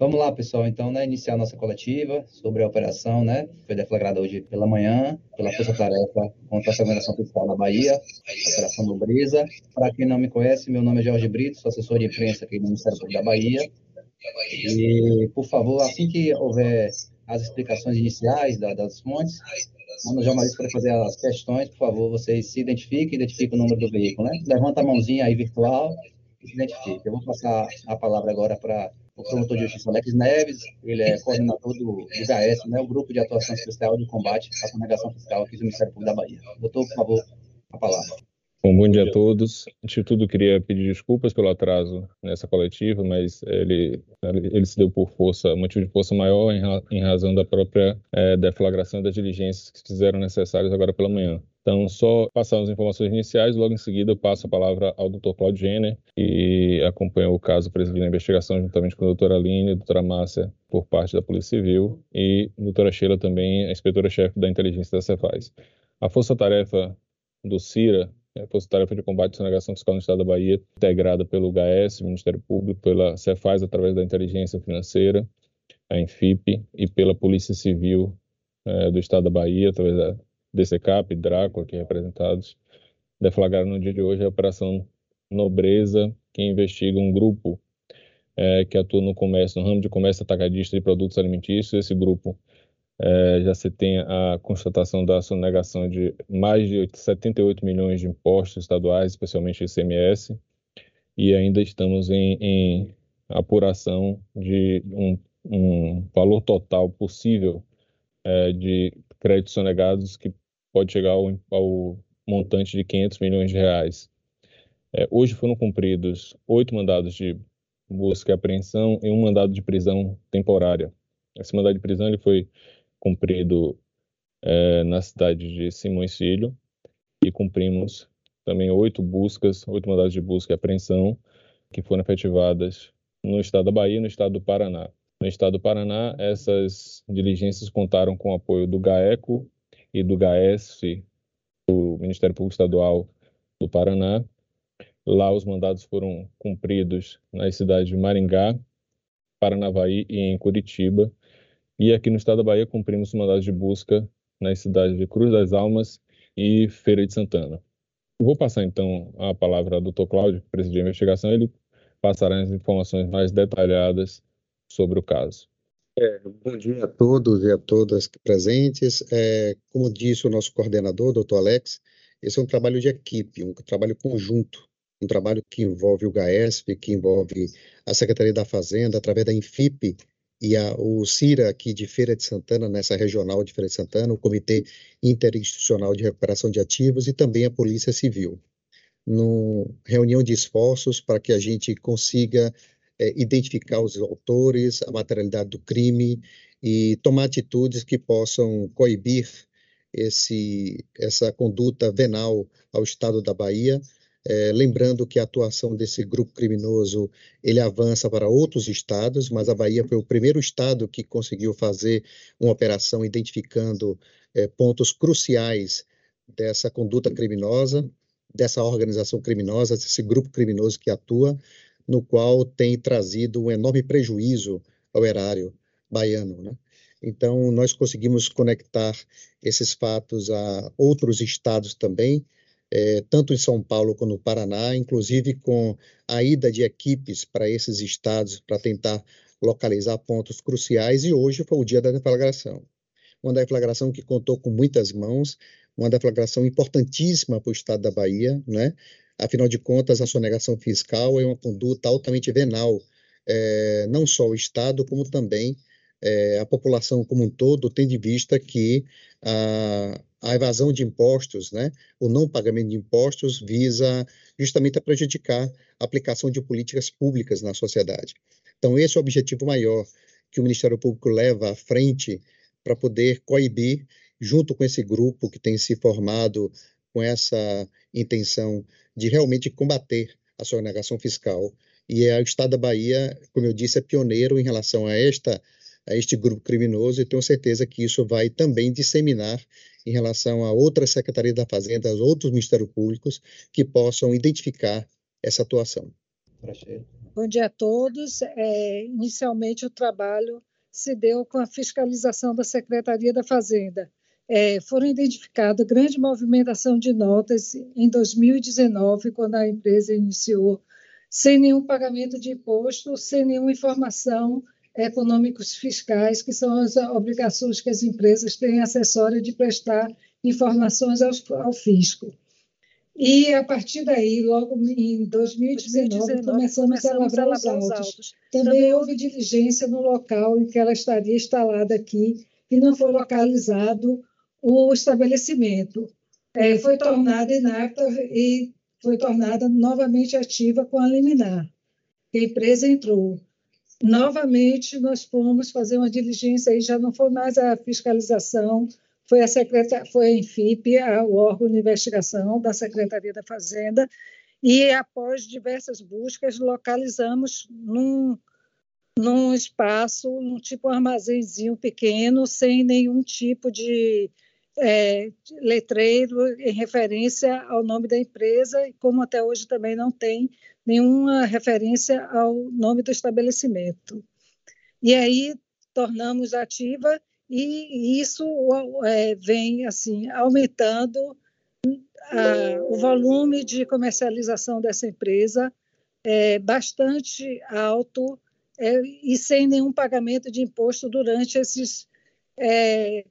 Vamos lá, pessoal, então, né, iniciar a nossa coletiva sobre a operação, né, foi deflagrada hoje pela manhã, pela Força Tarefa contra a Segregação Fiscal na Bahia, a Operação Nobreza. Para quem não me conhece, meu nome é Jorge Brito, sou assessor de imprensa aqui no Ministério da Bahia. E, por favor, assim que houver as explicações iniciais da, das fontes, quando o jornalista for fazer as questões, por favor, vocês se identifiquem, identifiquem o número do veículo, né? Levanta a mãozinha aí virtual e se identifique. Eu vou passar a palavra agora para o promotor de justiça Alex Neves, ele é coordenador do, GAES, né, o Grupo de Atuação Especial de Combate à Sonegação Fiscal aqui do Ministério Público da Bahia. Doutor, por favor, a palavra. Bom, bom dia a todos. Antes de tudo, queria pedir desculpas pelo atraso nessa coletiva, mas ele, ele se deu por força, motivo de força maior em, em razão da própria é, deflagração das diligências que se fizeram necessárias agora pela manhã. Então, só passar as informações iniciais, logo em seguida eu passo a palavra ao Dr. Claudio Jenner, que acompanhou o caso presidindo a investigação juntamente com a doutora Aline, a doutora Márcia, por parte da Polícia Civil, e a doutora Sheila também, a inspetora-chefe da inteligência da Cefaz. A força-tarefa do CIRA a Força Tarefa de Combate à Sonegação Fiscal no Estado da Bahia, integrada pelo GAS, Ministério Público, pela Cefaz, através da Inteligência Financeira, a Enfip, e pela Polícia Civil é, do Estado da Bahia, através da DCCAP, Draco, aqui representados, deflagraram no dia de hoje a Operação Nobreza, que investiga um grupo é, que atua no comércio, no ramo de comércio atacadista de produtos alimentícios. Esse grupo é, já se tem a constatação da sonegação de mais de 78 milhões de impostos estaduais, especialmente ICMS, e ainda estamos em, em apuração de um, um, valor total possível é, de créditos sonegados que pode chegar ao, ao, montante de 500 milhões de reais. É, hoje foram cumpridos oito mandados de busca e apreensão e um mandado de prisão temporária. Esse mandado de prisão ele foi cumprido é, na cidade de Simões Filho e cumprimos também oito buscas, oito mandados de busca e apreensão que foram efetivadas no estado da Bahia e no estado do Paraná. No estado do Paraná, essas diligências contaram com o apoio do GAECO e do GAES, do Ministério Público Estadual do Paraná. Lá os mandados foram cumpridos nas cidades de Maringá, Paranavaí e em Curitiba. E aqui no estado da Bahia cumprimos mandados de busca nas cidades de Cruz das Almas e Feira de Santana. Vou passar então a palavra ao Dr. Cláudio, que presidiu a investigação, ele passará as informações mais detalhadas sobre o caso. É, bom dia a todos e a todas presentes. É, como disse o nosso coordenador, doutor Alex, esse é um trabalho de equipe, um trabalho conjunto, um trabalho que envolve o GAESP, que envolve a Secretaria da Fazenda, através da Infip e a, o CIRA aqui de Feira de Santana, nessa regional de Feira de Santana, o Comitê Interinstitucional de Recuperação de Ativos e também a Polícia Civil. No reunião de esforços para que a gente consiga é, identificar os autores, a materialidade do crime e tomar atitudes que possam coibir esse, essa conduta venal ao Estado da Bahia, é, lembrando que a atuação desse grupo criminoso ele avança para outros estados, mas a Bahia foi o primeiro estado que conseguiu fazer uma operação identificando é, pontos cruciais dessa conduta criminosa, dessa organização criminosa, desse grupo criminoso que atua, no qual tem trazido um enorme prejuízo ao erário baiano. Né? Então, nós conseguimos conectar esses fatos a outros estados também, é, tanto em São Paulo como no Paraná, inclusive com a ida de equipes para esses estados para tentar localizar pontos cruciais, e hoje foi o dia da deflagração. Uma deflagração que contou com muitas mãos, uma deflagração importantíssima para o estado da Bahia, né? Afinal de contas, a sonegação fiscal é uma conduta altamente venal, é, não só o Estado, como também é, a população como um todo, tendo em vista que a, a evasão de impostos, né, o não pagamento de impostos, visa justamente a prejudicar a aplicação de políticas públicas na sociedade. Então, esse é o objetivo maior que o Ministério Público leva à frente para poder coibir, junto com esse grupo que tem se formado com essa intenção de realmente combater a sonegação fiscal. E é, o Estado da Bahia, como eu disse, é pioneiro em relação a esta a este grupo criminoso e tenho certeza que isso vai também disseminar em relação a outras secretarias da Fazenda, outros ministérios públicos que possam identificar essa atuação. Bom dia a todos. É, inicialmente, o trabalho se deu com a fiscalização da Secretaria da Fazenda. É, foram identificadas grande movimentação de notas em 2019, quando a empresa iniciou, sem nenhum pagamento de imposto, sem nenhuma informação econômicos fiscais, que são as obrigações que as empresas têm acessória de prestar informações ao, ao fisco. E a partir daí, logo em 2019, 2019 começamos, a lavrar, os autos. autos. Também, Também houve diligência no local em que ela estaria instalada aqui e não foi localizado o estabelecimento. É, foi tornada inapta e foi tornada novamente ativa com a liminar. A empresa entrou. Novamente, nós fomos fazer uma diligência e já não foi mais a fiscalização foi a, secreta, foi a Enfip, a, o órgão de investigação da Secretaria da Fazenda, e após diversas buscas, localizamos num, num espaço, num tipo armazenzinho pequeno, sem nenhum tipo de é, letreiro em referência ao nome da empresa, e como até hoje também não tem nenhuma referência ao nome do estabelecimento. E aí tornamos ativa e isso é, vem assim aumentando a, o volume de comercialização dessa empresa é bastante alto é, e sem nenhum pagamento de imposto durante esses é,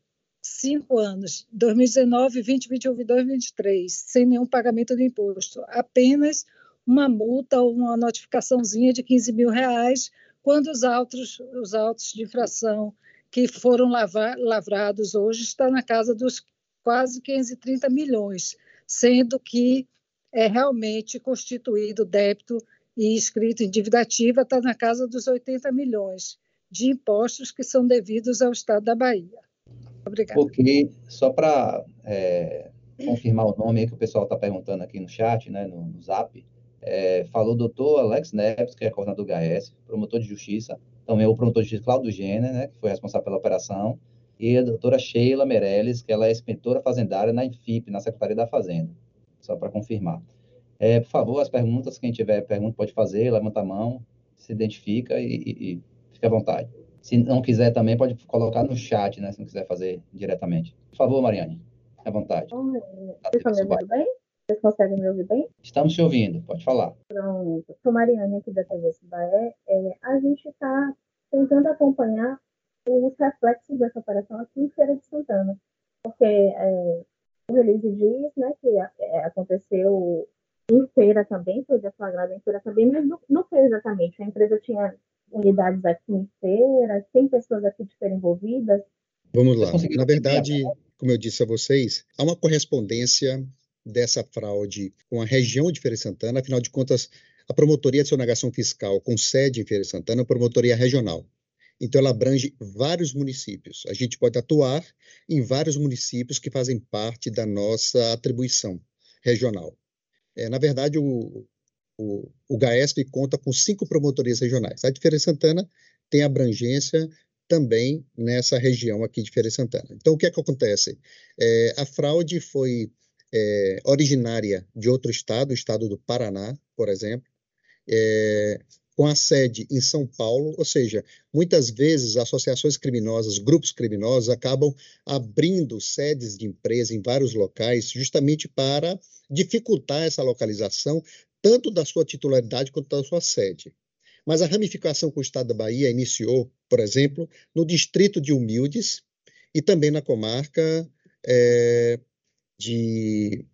cinco anos, 2019, 2021 e 2023, sem nenhum pagamento de imposto, apenas uma multa ou uma notificaçãozinha de 15 mil reais quando os autos, os autos de infração que foram lavrados hoje está na casa dos quase 530 milhões, sendo que é realmente constituído débito e escrito em dívida ativa está na casa dos 80 milhões de impostos que são devidos ao Estado da Bahia. Obrigada. Porque, só para é, confirmar o nome que o pessoal está perguntando aqui no chat, né, no, no Zap, é, falou o doutor Alex Neves, que é coordenador do HS, promotor de justiça, também o promotor de justiça Claudio Jenner, né, que foi responsável pela operação, e a doutora Sheila Meirelles, que ela é inspetora fazendária na INFIP, na Secretaria da Fazenda, só para confirmar. É, por favor, as perguntas, quem tiver pergunta pode fazer, levanta a mão, se identifica e, e, e fica à vontade. Se não quiser também, pode colocar no chat, né, se não quiser fazer diretamente. Por favor, Mariane, à vontade. Vocês estão me bem? Vocês conseguem me ouvir bem? Estamos te ouvindo, pode falar. Pronto. Sou Mariane aqui da TV Cibaé. É, a gente está tentando acompanhar os reflexos dessa operação aqui em Feira de Santana. Porque é, o release diz né, que é, aconteceu em feira também, foi deflagrado em feira também, mas não, não foi exatamente. A empresa tinha unidades aqui em feira, tem pessoas aqui de feira envolvidas. Vamos lá. Na verdade, como eu disse a vocês, há uma correspondência dessa fraude com a região de Feira de Santana, afinal de contas, a Promotoria de Sonegação Fiscal, com sede em Feira de Santana, é uma promotoria regional. Então, ela abrange vários municípios. A gente pode atuar em vários municípios que fazem parte da nossa atribuição regional. É, na verdade, o, o, o GAESP conta com cinco promotorias regionais. A de Feira Santana tem abrangência também nessa região aqui de Feira Santana. Então, o que é que acontece? É, a fraude foi é, originária de outro estado, o estado do Paraná, por exemplo, é, com a sede em São Paulo, ou seja, muitas vezes associações criminosas, grupos criminosos acabam abrindo sedes de empresa em vários locais, justamente para dificultar essa localização, tanto da sua titularidade quanto da sua sede. Mas a ramificação com o Estado da Bahia iniciou, por exemplo, no distrito de Humildes e também na comarca é, de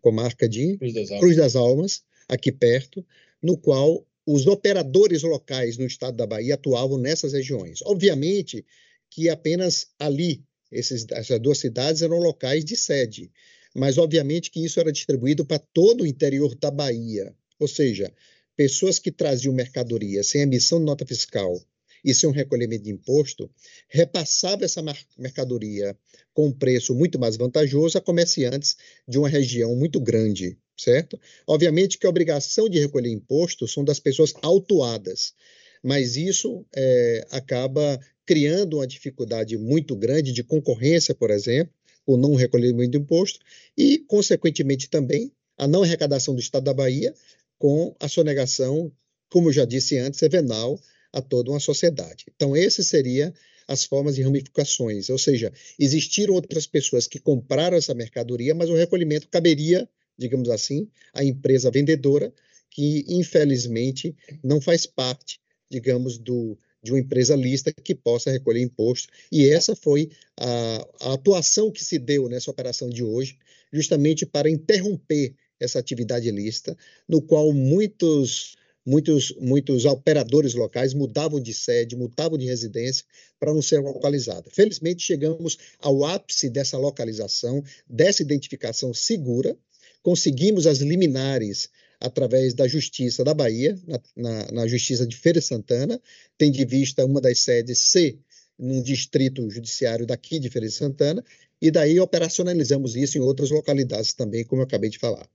comarca de Cruz das, Cruz das Almas, aqui perto, no qual os operadores locais no estado da Bahia atuavam nessas regiões. Obviamente que apenas ali, essas duas cidades eram locais de sede, mas obviamente que isso era distribuído para todo o interior da Bahia, ou seja, pessoas que traziam mercadoria sem emissão de nota fiscal e sem um recolhimento de imposto, repassava essa mercadoria com um preço muito mais vantajoso a comerciantes de uma região muito grande, certo? Obviamente que a obrigação de recolher imposto são das pessoas autuadas, mas isso é, acaba criando uma dificuldade muito grande de concorrência, por exemplo, o não recolhimento de imposto e, consequentemente, também a não arrecadação do Estado da Bahia com a sonegação, como eu já disse antes, é venal a toda uma sociedade. Então, esse seria as formas de ramificações, ou seja, existiram outras pessoas que compraram essa mercadoria, mas o recolhimento caberia, digamos assim, à empresa vendedora, que infelizmente não faz parte, digamos, do, de uma empresa lista que possa recolher imposto. E essa foi a, a atuação que se deu nessa operação de hoje, justamente para interromper essa atividade lista, no qual muitos muitos, muitos operadores locais mudavam de sede, mudavam de residência para não ser localizada. Felizmente, chegamos ao ápice dessa localização, dessa identificação segura, conseguimos as liminares através da Justiça da Bahia, na, na, na Justiça de Feira Santana, tem de vista uma das sedes ser num distrito judiciário daqui de Feira de Santana, e daí operacionalizamos isso em outras localidades também, como eu acabei de falar.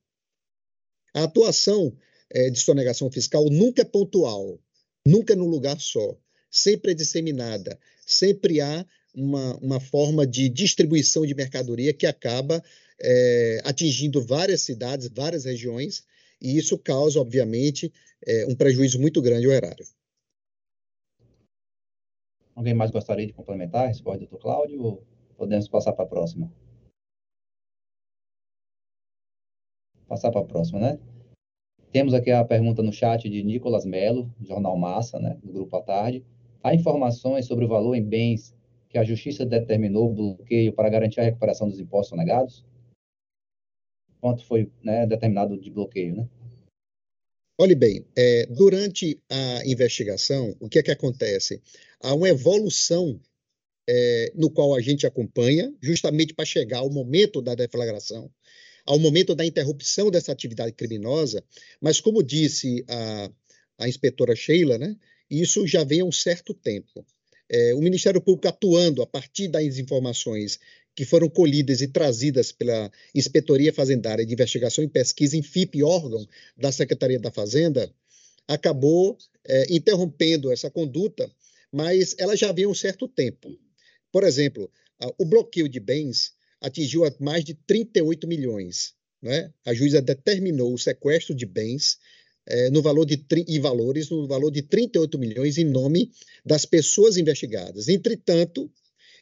A atuação é, de sonegação fiscal nunca é pontual, nunca é num lugar só, sempre é disseminada, sempre há uma, uma forma de distribuição de mercadoria que acaba é, atingindo várias cidades, várias regiões, e isso causa, obviamente, é, um prejuízo muito grande ao erário. Alguém mais gostaria de complementar? Responde, doutor Cláudio, ou podemos passar para a próxima? Passar para a próxima, né? Temos aqui a pergunta no chat de Nicolas Melo, Jornal Massa, né, do Grupo à Tarde. Há informações sobre o valor em bens que a Justiça determinou bloqueio para garantir a recuperação dos impostos negados? Quanto foi né, determinado de bloqueio, né? Olhe bem, é, durante a investigação, o que é que acontece? Há uma evolução é, no qual a gente acompanha, justamente para chegar ao momento da deflagração, ao momento da interrupção dessa atividade criminosa, mas como disse a, a inspetora Sheila, né, isso já vem há um certo tempo. É, o Ministério Público atuando a partir das informações que foram colhidas e trazidas pela Inspetoria Fazendária de Investigação e Pesquisa, FIP, órgão da Secretaria da Fazenda, acabou é, interrompendo essa conduta, mas ela já há um certo tempo. Por exemplo, o bloqueio de bens atingiu mais de 38 milhões. Né? A juíza determinou o sequestro de bens é, no valor de e valores no valor de 38 milhões em nome das pessoas investigadas. Entretanto,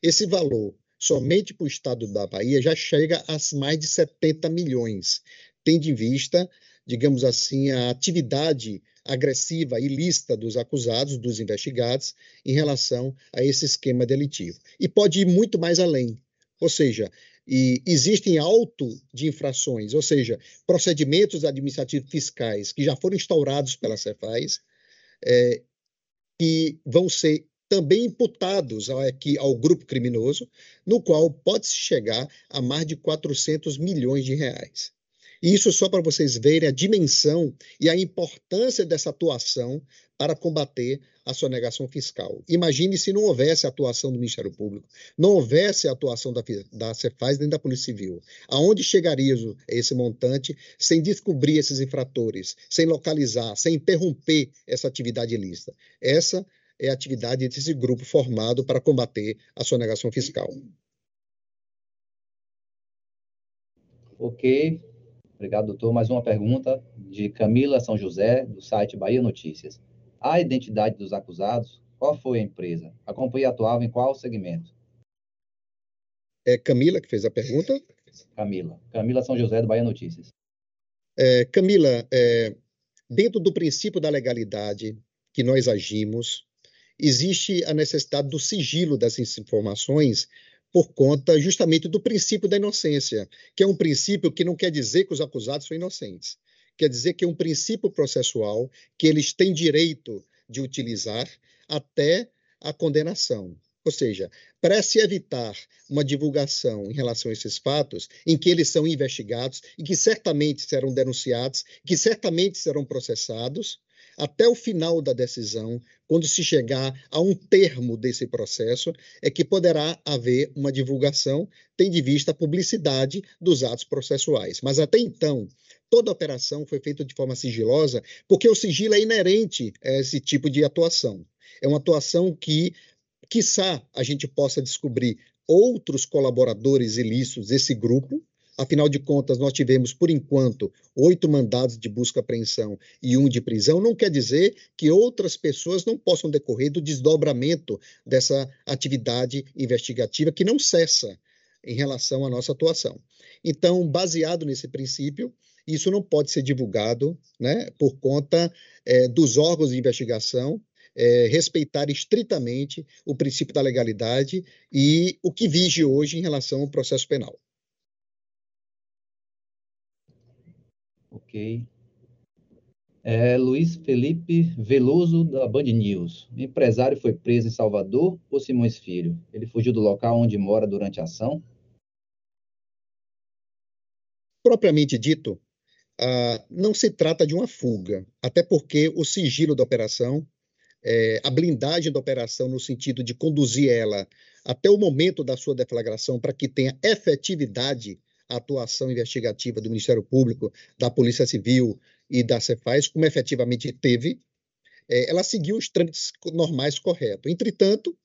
esse valor somente para o estado da Bahia já chega a mais de 70 milhões, tendo em vista, digamos assim, a atividade agressiva e ilícita dos acusados, dos investigados, em relação a esse esquema delitivo. E pode ir muito mais além. Ou seja, e existem auto de infrações, ou seja, procedimentos administrativos fiscais que já foram instaurados pela Cefaz, é, que vão ser também imputados aqui ao grupo criminoso, no qual pode-se chegar a mais de 400 milhões de reais. Isso só para vocês verem a dimensão e a importância dessa atuação para combater a sonegação fiscal. Imagine se não houvesse a atuação do Ministério Público, não houvesse a atuação da, da Cefaz nem da Polícia Civil. Aonde chegaria esse montante sem descobrir esses infratores, sem localizar, sem interromper essa atividade ilícita? Essa é a atividade desse grupo formado para combater a sonegação fiscal. Ok, Obrigado, doutor. Mais uma pergunta de Camila São José, do site Bahia Notícias. A identidade dos acusados, qual foi a empresa? A companhia atuava em qual segmento? É Camila que fez a pergunta? Camila. Camila São José, do Bahia Notícias. É, Camila, é, dentro do princípio da legalidade que nós agimos, existe a necessidade do sigilo dessas informações por conta justamente do princípio da inocência, que é um princípio que não quer dizer que os acusados são inocentes. Quer dizer que é um princípio processual que eles têm direito de utilizar até a condenação. Ou seja, para se evitar uma divulgação em relação a esses fatos, em que eles são investigados e que certamente serão denunciados, que certamente serão processados, até o final da decisão, quando se chegar a um termo desse processo, é que poderá haver uma divulgação, tendo em vista a publicidade dos atos processuais. Mas até então, toda a operação foi feita de forma sigilosa, porque o sigilo é inerente a esse tipo de atuação. É uma atuação que, quiçá, a gente possa descobrir outros colaboradores ilícitos desse grupo, Afinal de contas, nós tivemos, por enquanto, oito mandados de busca e apreensão e um de prisão. Não quer dizer que outras pessoas não possam decorrer do desdobramento dessa atividade investigativa que não cessa em relação à nossa atuação. Então, baseado nesse princípio, isso não pode ser divulgado né, por conta é, dos órgãos de investigação é, respeitar estritamente o princípio da legalidade e o que vige hoje em relação ao processo penal. Ok. É, Luiz Felipe Veloso, da Band News. O empresário foi preso em Salvador ou Simões Filho? Ele fugiu do local onde mora durante a ação? Propriamente dito, ah, não se trata de uma fuga, até porque o sigilo da operação é, a blindagem da operação no sentido de conduzir ela até o momento da sua deflagração para que tenha efetividade a atuação investigativa do Ministério Público, da Polícia Civil e da Cefaz, como efetivamente teve, é, ela seguiu os trâmites normais corretos. Entretanto,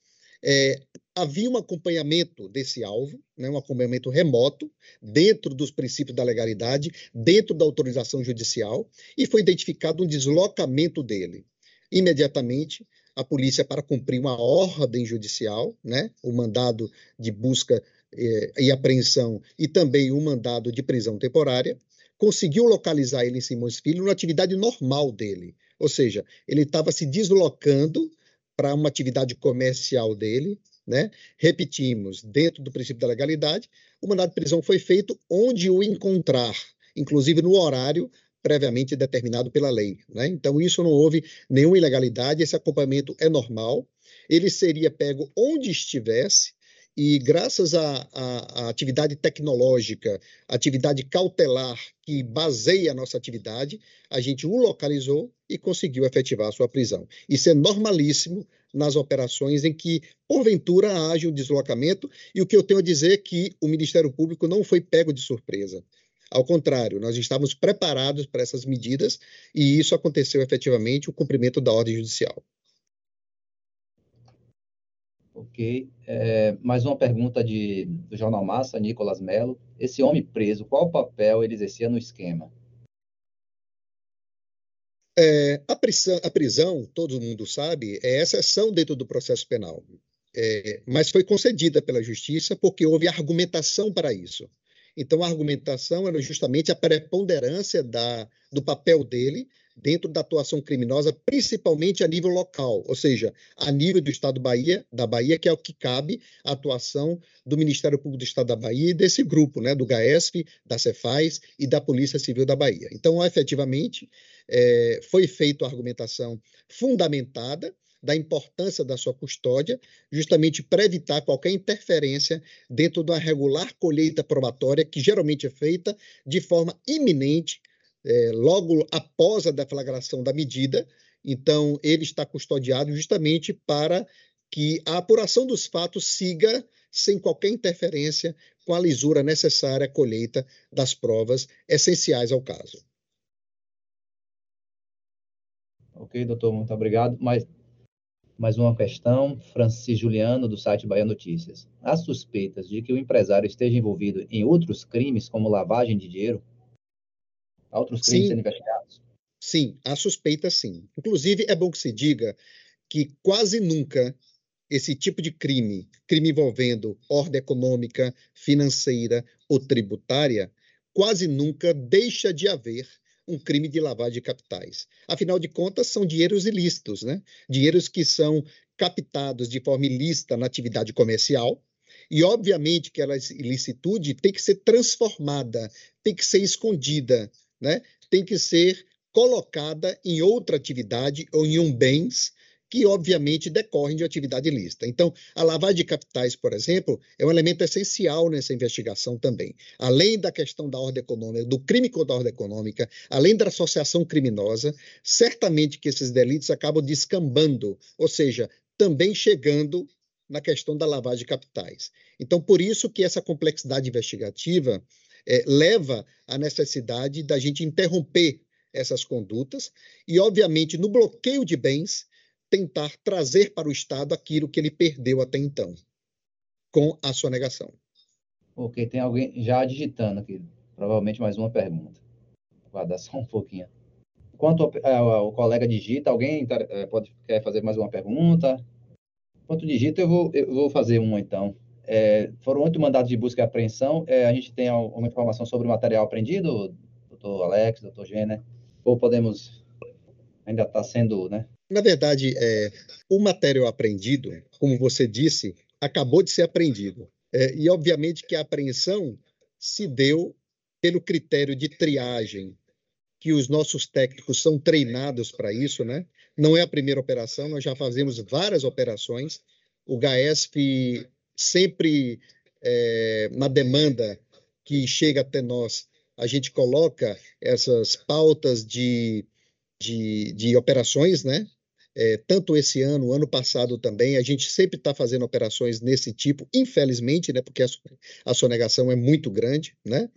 é, havia um acompanhamento desse alvo, né, um acompanhamento remoto, dentro dos princípios da legalidade, dentro da autorização judicial, e foi identificado um deslocamento dele imediatamente a polícia para cumprir uma ordem judicial, né, o mandado de busca eh, e apreensão e também o mandado de prisão temporária, conseguiu localizar ele em Simões Filho na atividade normal dele, ou seja, ele estava se deslocando para uma atividade comercial dele, né? Repetimos, dentro do princípio da legalidade, o mandado de prisão foi feito onde o encontrar, inclusive no horário previamente determinado pela lei. Né? Então, isso não houve nenhuma ilegalidade, esse acompanhamento é normal. Ele seria pego onde estivesse, e graças à, atividade tecnológica, atividade cautelar que baseia a nossa atividade, a gente o localizou e conseguiu efetivar a sua prisão. Isso é normalíssimo nas operações em que, porventura, haja um deslocamento, e o que eu tenho a dizer é que o Ministério Público não foi pego de surpresa. Ao contrário, nós estávamos preparados para essas medidas e isso aconteceu efetivamente, o cumprimento da ordem judicial. Ok. É, mais uma pergunta de, do Jornal Massa, Nicolas Melo. Esse homem preso, qual papel ele exercia no esquema? É, a, prisão, a, prisão, todo mundo sabe, é exceção dentro do processo penal. É, mas foi concedida pela justiça porque houve argumentação para isso. Então, a argumentação era justamente a preponderância da, do papel dele dentro da atuação criminosa, principalmente a nível local, ou seja, a nível do Estado Bahia, da Bahia, que é o que cabe a atuação do Ministério Público do Estado da Bahia e desse grupo, né, do GAESF, da Cefaz e da Polícia Civil da Bahia. Então, efetivamente, é, foi feita a argumentação fundamentada, da importância da sua custódia, justamente para evitar qualquer interferência dentro da regular colheita probatória, que geralmente é feita de forma iminente, é, logo após a deflagração da medida. Então, ele está custodiado justamente para que a apuração dos fatos siga sem qualquer interferência com a lisura necessária à colheita das provas essenciais ao caso. Ok, doutor, muito obrigado. Mas mais uma questão, Francis Juliano, do site Bahia Notícias. Há suspeitas de que o empresário esteja envolvido em outros crimes, como lavagem de dinheiro? Há outros crimes sim, sendo investigados? Sim, há suspeitas sim. Inclusive, é bom que se diga que quase nunca esse tipo de crime, crime envolvendo ordem econômica, financeira ou tributária, quase nunca deixa de haver um crime de lavagem de capitais. Afinal de contas, são dinheiros ilícitos, né? Dinheiros que são captados de forma ilícita na atividade comercial. E, obviamente, que essa ilicitude tem que ser transformada, tem que ser escondida, né? tem que ser colocada em outra atividade ou em um bens que obviamente decorrem de atividade ilícita. Então, a lavagem de capitais, por exemplo, é um elemento essencial nessa investigação também. Além da questão da ordem econômica, do crime contra a ordem econômica, além da associação criminosa, certamente que esses delitos acabam descambando, ou seja, também chegando na questão da lavagem de capitais. Então, por isso que essa complexidade investigativa é, leva à necessidade da gente interromper essas condutas e, obviamente, no bloqueio de bens, tentar trazer para o Estado aquilo que ele perdeu até então, com a sua negação. Ok, tem alguém já digitando aqui. Provavelmente mais uma pergunta. Guardar só um pouquinho. Enquanto o colega digita, alguém é, pode quer fazer mais uma pergunta? Enquanto digita, eu vou, eu vou fazer uma então. É, foram oito mandados de busca e apreensão. É, a gente tem alguma informação sobre o material apreendido, doutor Alex, doutor Gêner? Ou podemos. Ainda está sendo, né? Na verdade, é, o material apreendido, como você disse, acabou de ser apreendido. É, e, obviamente, que a apreensão se deu pelo critério de triagem que os nossos técnicos são treinados para isso, né? Não é a primeira operação, nós já fazemos várias operações. O GAESP sempre é, na demanda que chega até nós, a gente coloca essas pautas de, de, de operações, né? É, tanto esse ano, ano passado também, a gente sempre está fazendo operações nesse tipo, infelizmente, né, porque a, a sonegação é muito grande, né,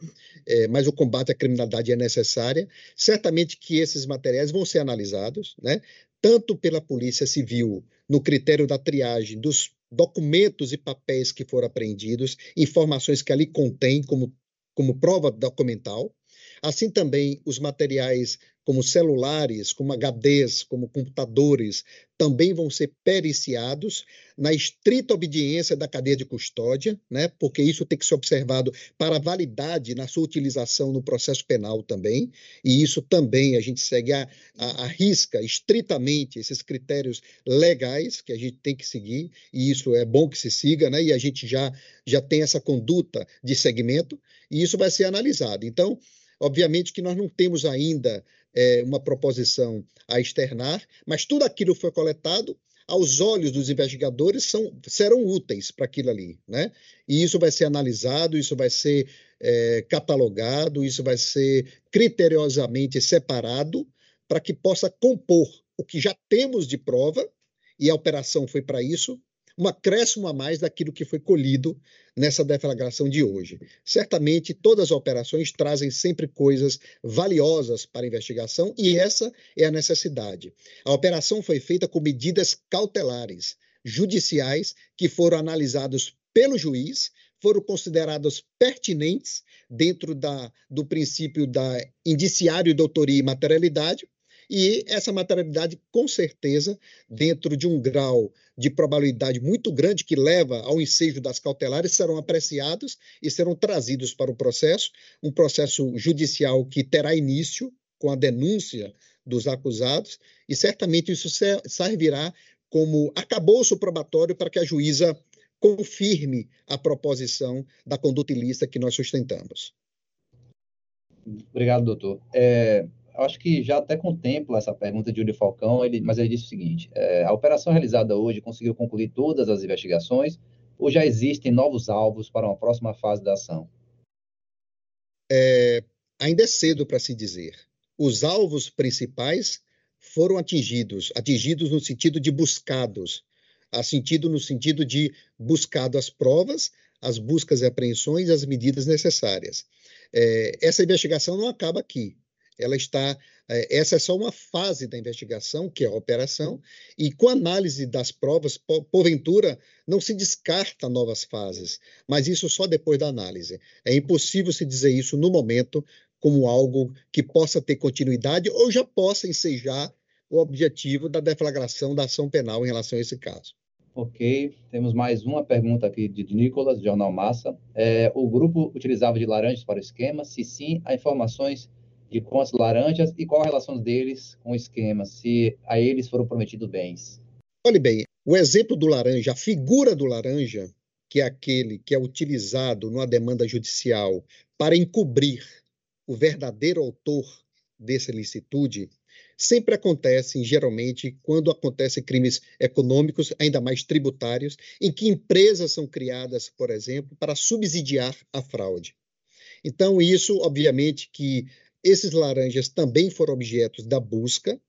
é, mas o combate à criminalidade é necessária. Certamente que esses materiais vão ser analisados, né, tanto pela Polícia Civil, no critério da triagem dos documentos e papéis que foram apreendidos, informações que ali contém como, como prova documental, assim também os materiais como celulares, como HDs, como computadores, também vão ser periciados na estrita obediência da cadeia de custódia, né? porque isso tem que ser observado para validade na sua utilização no processo penal também, e isso também a gente segue a, a, a risca estritamente esses critérios legais que a gente tem que seguir, e isso é bom que se siga, né? e a gente já, já tem essa conduta de segmento, e isso vai ser analisado. Então, obviamente que nós não temos ainda é, uma proposição a externar, mas tudo aquilo foi coletado aos olhos dos investigadores são, serão úteis para aquilo ali, né? E isso vai ser analisado, isso vai ser é, catalogado, isso vai ser criteriosamente separado para que possa compor o que já temos de prova, e a operação foi para isso, um acréscimo a mais daquilo que foi colhido nessa deflagração de hoje. Certamente, todas as operações trazem sempre coisas valiosas para a investigação e essa é a necessidade. A operação foi feita com medidas cautelares, judiciais, que foram analisados pelo juiz, foram considerados pertinentes dentro da, do princípio da indiciário, doutoria e materialidade, e essa materialidade, com certeza, dentro de um grau de probabilidade muito grande que leva ao ensejo das cautelares, serão apreciados e serão trazidos para o processo, um processo judicial que terá início com a denúncia dos acusados, e certamente isso servirá como acabouço probatório para que a juíza confirme a proposição da conduta ilícita que nós sustentamos. Obrigado, doutor. É, acho que já até contempla essa pergunta de Yuri Falcão, ele, mas ele disse o seguinte: é, a operação realizada hoje conseguiu concluir todas as investigações ou já existem novos alvos para uma próxima fase da ação? É, ainda é cedo para se dizer. Os alvos principais foram atingidos, atingidos no sentido de buscados, a sentido no sentido de buscado as provas, as buscas e apreensões, as medidas necessárias. É, essa investigação não acaba aqui ela está. É, essa é só uma fase da investigação, que é a operação, e com a análise das provas, porventura, não se descarta novas fases, mas isso só depois da análise. É impossível se dizer isso no momento como algo que possa ter continuidade ou já possa ensejar o objetivo da deflagração da ação penal em relação a esse caso. Ok, temos mais uma pergunta aqui de Nicolas, Jornal Massa. É, o grupo utilizava de laranjas para o esquema? Se sim, há informações de contas laranjas e qual a relação deles com o esquema, se a eles foram prometidos bens. Olhe bem, o exemplo do laranja, a figura do laranja, que é aquele que é utilizado numa demanda judicial para encobrir o verdadeiro autor dessa licitude, sempre acontece, geralmente, quando acontecem crimes econômicos, ainda mais tributários, em que empresas são criadas, por exemplo, para subsidiar a fraude. Então, isso, obviamente, que esses laranjas também foram objetos da busca,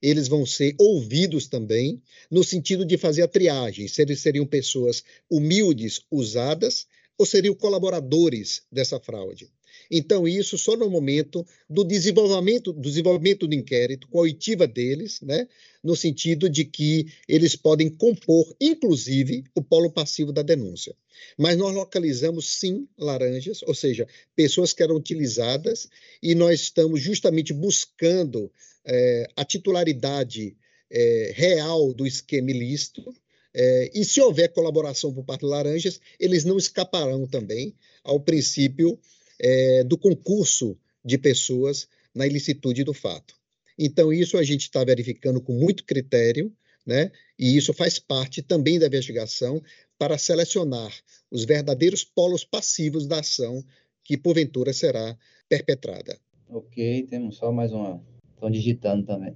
eles vão ser ouvidos também, no sentido de fazer a triagem, se eles seriam pessoas humildes, usadas, ou seriam colaboradores dessa fraude. Então, isso só no momento do desenvolvimento, do desenvolvimento do inquérito, com a oitiva deles, né, no sentido de que eles podem compor, inclusive, o polo passivo da denúncia. Mas nós localizamos, sim, laranjas, ou seja, pessoas que eram utilizadas, e nós estamos justamente buscando é, a titularidade é, real do esquema ilícito, é, e se houver colaboração por parte de laranjas, eles não escaparão também ao princípio é, do concurso de pessoas na ilicitude do fato. Então, isso a gente está verificando com muito critério, né? e isso faz parte também da investigação para selecionar os verdadeiros polos passivos da ação que, porventura, será perpetrada. Ok, temos só mais uma. Estão digitando também.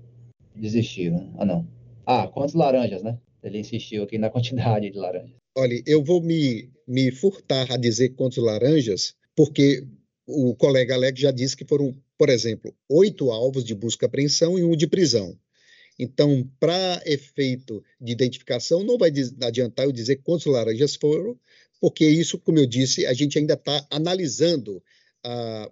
Desistiram. Né? Ah, não. Ah, quantas laranjas, né? Ele insistiu aqui na quantidade de laranjas. Olha, eu vou me, me furtar a dizer quantas laranjas, porque o colega Alex já disse que foram, por exemplo, oito alvos de busca e e um de prisão. Então, para efeito de identificação, não vai adiantar eu dizer quantos laranjas foram, porque isso, como eu disse, a gente ainda está analisando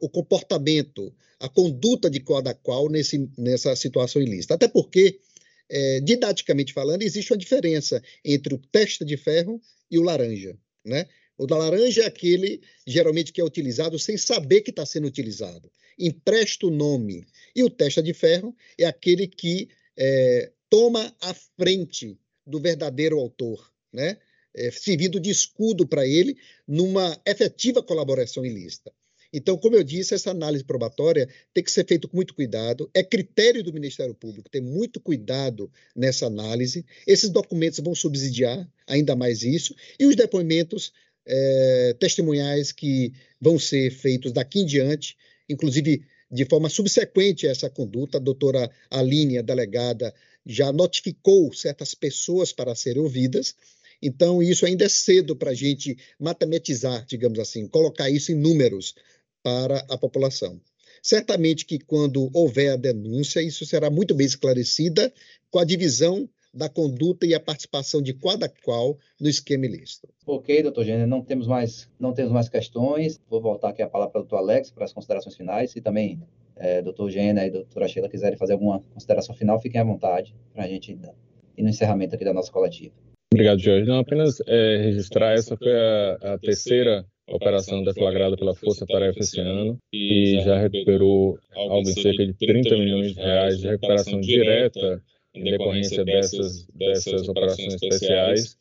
o comportamento, a conduta de cada qual nesse, nessa situação ilícita. Até porque, é, didaticamente falando, existe uma diferença entre o testa de ferro e o laranja. Né? O da laranja é aquele, geralmente, que é utilizado sem saber que está sendo utilizado. Empresta o nome. E o testa de ferro é aquele que é, toma a frente do verdadeiro autor, né? É, servindo de escudo para ele numa efetiva colaboração ilícita. Então, como eu disse, essa análise probatória tem que ser feita com muito cuidado. É critério do Ministério Público ter muito cuidado nessa análise. Esses documentos vão subsidiar ainda mais isso. E os depoimentos é, testemunhais que vão ser feitos daqui em diante, inclusive de forma subsequente a essa conduta, a doutora Aline, a delegada, já notificou certas pessoas para serem ouvidas. Então, isso ainda é cedo para a gente matematizar, digamos assim, colocar isso em números para a população. Certamente que quando houver a denúncia, isso será muito bem esclarecida com a divisão da conduta e a participação de cada qual no esquema ilícito. Ok, doutor Gênero, não temos mais, não temos mais questões. Vou voltar aqui a palavra para o doutor Alex para as considerações finais e também é, doutor Gênero e doutora Sheila quiserem fazer alguma consideração final, fiquem à vontade para a gente ir no encerramento aqui da nossa coletiva. Obrigado, Jorge. Não, apenas é, registrar, essa foi a, a terceira operação deflagrada pela Força Tarefa esse ano e já recuperou algo em cerca de 30 milhões de reais de recuperação direta em decorrência dessas, dessas operações especiais.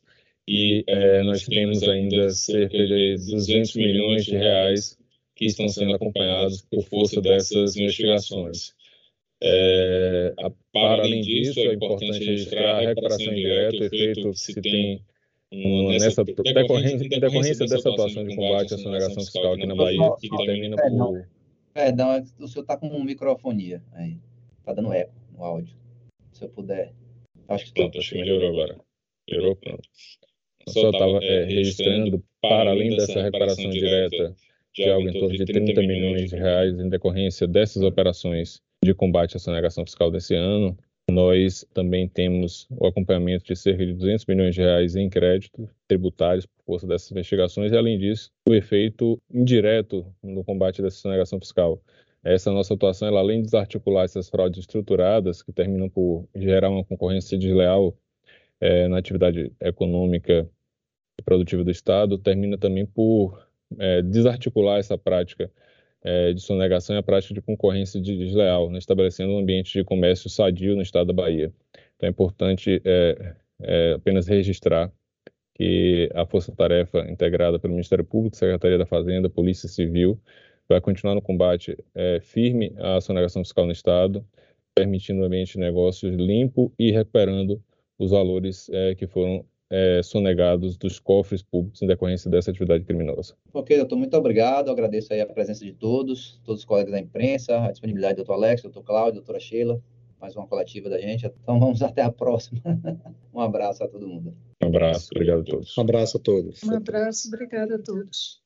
E é, nós temos ainda cerca de 200 milhões de reais que estão sendo acompanhados por força dessas investigações. É, para além disso, é importante registrar a recuperação indireta, o efeito que se tem nessa decorrência, decorrência dessa atuação de combate à sonegação fiscal aqui na Bahia, que termina por... Perdão, o senhor está com microfonia aí. Está dando eco no áudio se eu puder. Acho que pronto, acho que melhorou agora. Melhorou, pronto. Eu só estava é, registrando, para além dessa recuperação direta de algo em torno de 30 milhões de reais em decorrência dessas operações de combate à sonegação fiscal desse ano, nós também temos o acompanhamento de cerca de 200 milhões de reais em créditos tributários por força dessas investigações e, além disso, o efeito indireto no combate dessa sonegação fiscal essa nossa atuação, ela, além de desarticular essas fraudes estruturadas que terminam por gerar uma concorrência desleal é, na atividade econômica e produtiva do Estado, termina também por é, desarticular essa prática é, de sonegação e a prática de concorrência desleal, né, estabelecendo um ambiente de comércio sadio no Estado da Bahia. Então é importante é, é, apenas registrar que a Força Tarefa integrada pelo Ministério Público, Secretaria da Fazenda, Polícia Civil, vai continuar no combate é, firme à sonegação fiscal no Estado, permitindo um ambiente de negócios limpo e recuperando os valores é, que foram é, sonegados dos cofres públicos em decorrência dessa atividade criminosa. Ok, doutor, muito obrigado. agradeço aí a presença de todos, todos os colegas da imprensa, a disponibilidade do doutor Alex, doutor Cláudio, doutora Sheila, mais uma coletiva da gente. Então vamos até a próxima. um abraço a todo mundo. Um abraço, obrigado a todos. Um abraço a todos. Um abraço, obrigado a todos.